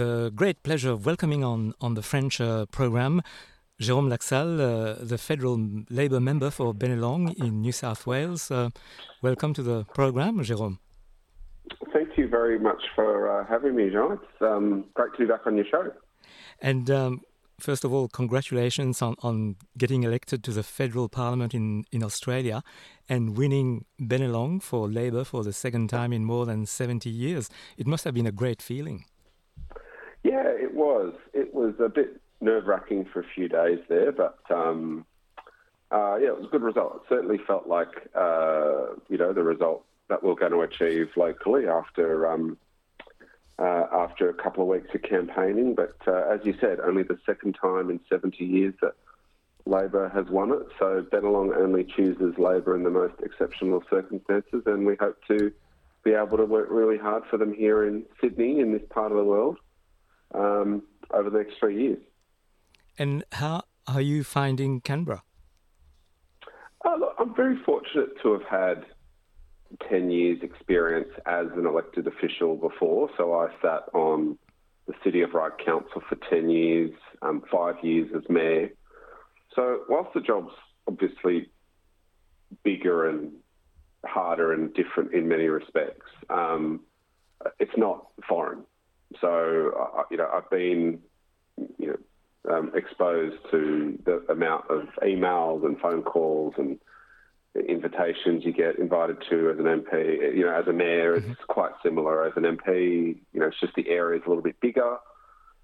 the great pleasure of welcoming on, on the French uh, program Jérôme Laxale, uh, the federal Labor member for Bennelong in New South Wales. Uh, welcome to the program, Jérôme. Thank you very much for uh, having me, Jean. It's um, great to be back on your show. And um, first of all, congratulations on, on getting elected to the federal parliament in, in Australia and winning Bennelong for Labor for the second time in more than 70 years. It must have been a great feeling. Yeah, it was. It was a bit nerve wracking for a few days there, but um, uh, yeah, it was a good result. It certainly felt like uh, you know the result that we're going to achieve locally after um, uh, after a couple of weeks of campaigning. But uh, as you said, only the second time in 70 years that Labor has won it. So Bennelong only chooses Labor in the most exceptional circumstances, and we hope to be able to work really hard for them here in Sydney, in this part of the world, um, over the next three years. And how are you finding Canberra? Uh, look, I'm very fortunate to have had 10 years experience as an elected official before. So I sat on the City of Ryde Council for 10 years, um, five years as mayor. So whilst the job's obviously bigger and harder and different in many respects, um, it's not foreign. So, you know, I've been, you know, um, exposed to the amount of emails and phone calls and invitations you get invited to as an MP. You know, as a mayor, mm-hmm. it's quite similar. As an MP, you know, it's just the area is a little bit bigger.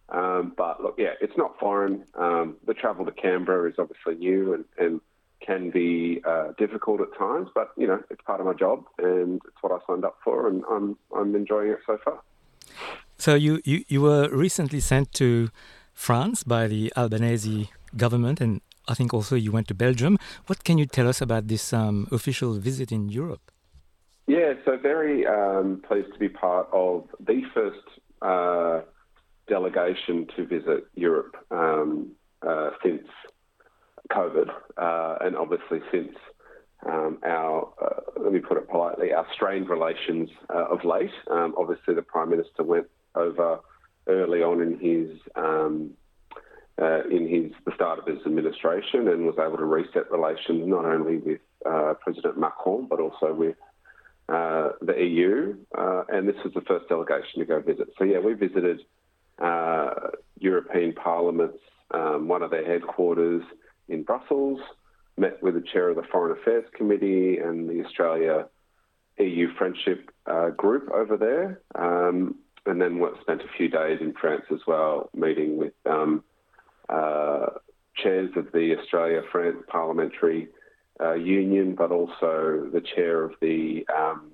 Um, but look, yeah, it's not foreign. Um, the travel to Canberra is obviously new and, and can be uh, difficult at times, but you know, it's part of my job and it's what I signed up for, and I'm I'm enjoying it so far. So you you, you were recently sent to France by the Albanese government, and I think also you went to Belgium. What can you tell us about this um, official visit in Europe? Yeah, so very um, pleased to be part of the first uh, delegation to visit Europe um, uh, since COVID, uh, and obviously since um, our, uh, let me put it politely, our strained relations uh, of late. Um, obviously, the Prime Minister went over early on in his um, uh, in his the start of his administration and was able to reset relations not only with uh, President Macron but also with uh, the EU. Uh, and this was the first delegation to go visit. So yeah, we visited uh, European Parliament's um, one of their headquarters in Brussels. Met with the chair of the Foreign Affairs Committee and the Australia EU Friendship uh, Group over there. Um, and then spent a few days in France as well, meeting with um, uh, chairs of the Australia France Parliamentary uh, Union, but also the chair of the um,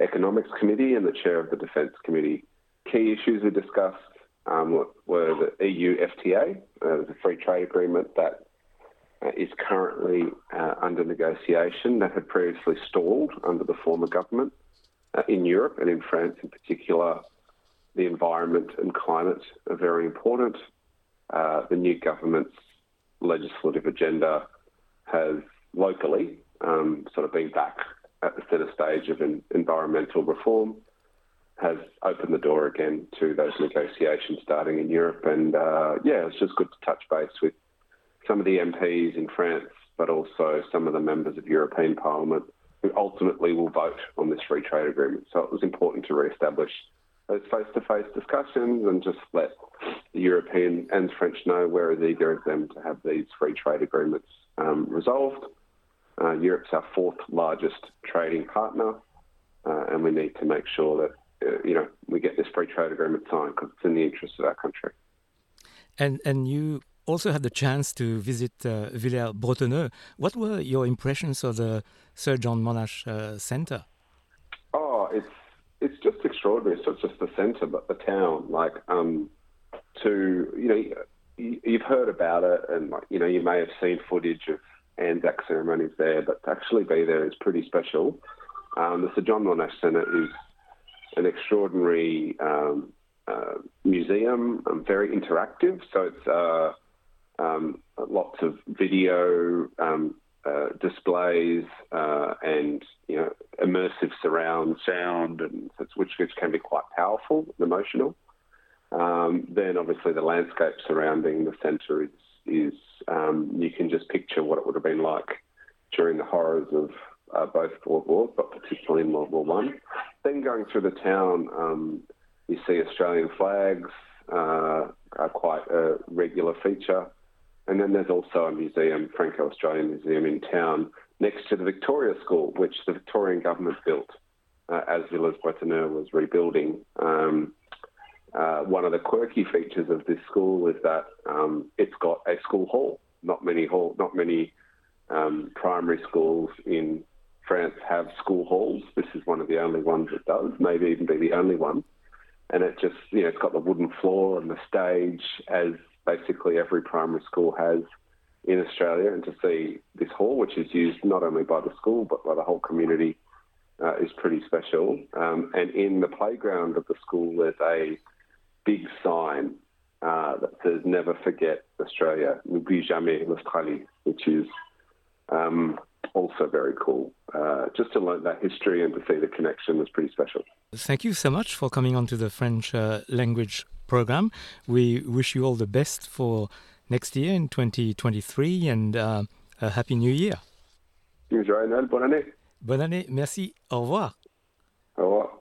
Economics Committee and the chair of the Defence Committee. Key issues we discussed um, were the EU FTA, uh, the free trade agreement that uh, currently uh, under negotiation that had previously stalled under the former government uh, in Europe and in France in particular the environment and climate are very important. Uh, the new government's legislative agenda has locally um, sort of been back at the centre stage of environmental reform, has opened the door again to those negotiations starting in Europe. And uh, yeah, it's just good to touch base with some of the MPs in France, but also some of the members of European Parliament who ultimately will vote on this free trade agreement. So it was important to re-establish those face-to-face discussions and just let the European and French know we're as eager as them to have these free trade agreements um, resolved. Uh, Europe's our fourth largest trading partner, uh, and we need to make sure that uh, you know we get this free trade agreement signed because it's in the interest of our country. And and you also had the chance to visit uh, Villers-Bretonneux. What were your impressions of the Sir John Monash uh, Centre? Oh, it's extraordinary. So it's just the centre, but the town, like, um, to you know, you've heard about it, and like, you know, you may have seen footage of Anzac ceremonies there, but to actually be there is pretty special. Um, the Sir John Monash Centre is an extraordinary um, uh, museum, um, very interactive. So it's uh, um, lots of video um, uh, displays uh, and you know immersive surround sound, and which which can be quite powerful and emotional. Um, then obviously the landscape surrounding the centre is, is um, you can just picture what it would have been like during the horrors of uh, both World Wars, but particularly in World War One. Then going through the town, um, you see Australian flags, uh, are quite a regular feature. And then there's also a museum, Franco-Australian Museum in town, next to the Victoria School, which the Victorian government built uh, as Villers Bretonneux was rebuilding. Um, uh, one of the quirky features of this school is that um, it's got a school hall. Not many hall, not many um, primary schools in France have school halls. This is one of the only ones that does, maybe even be the only one. And it just, you know, it's got the wooden floor and the stage as basically every primary school has in Australia. And to see this hall, which is used not only by the school but by the whole community, uh, is pretty special. Um, and in the playground of the school, there's a big sign uh, that says "Never forget Australia, n'oublie jamais l'Australie," which is um, also very cool. Uh, just to learn that history and to see the connection was pretty special. Thank you so much for coming on to the French uh, language program. We wish you all the best for next year in 2023 and uh, a happy new year. Joyeux Noël, bonne année. Bonne année, merci, au revoir. Au revoir.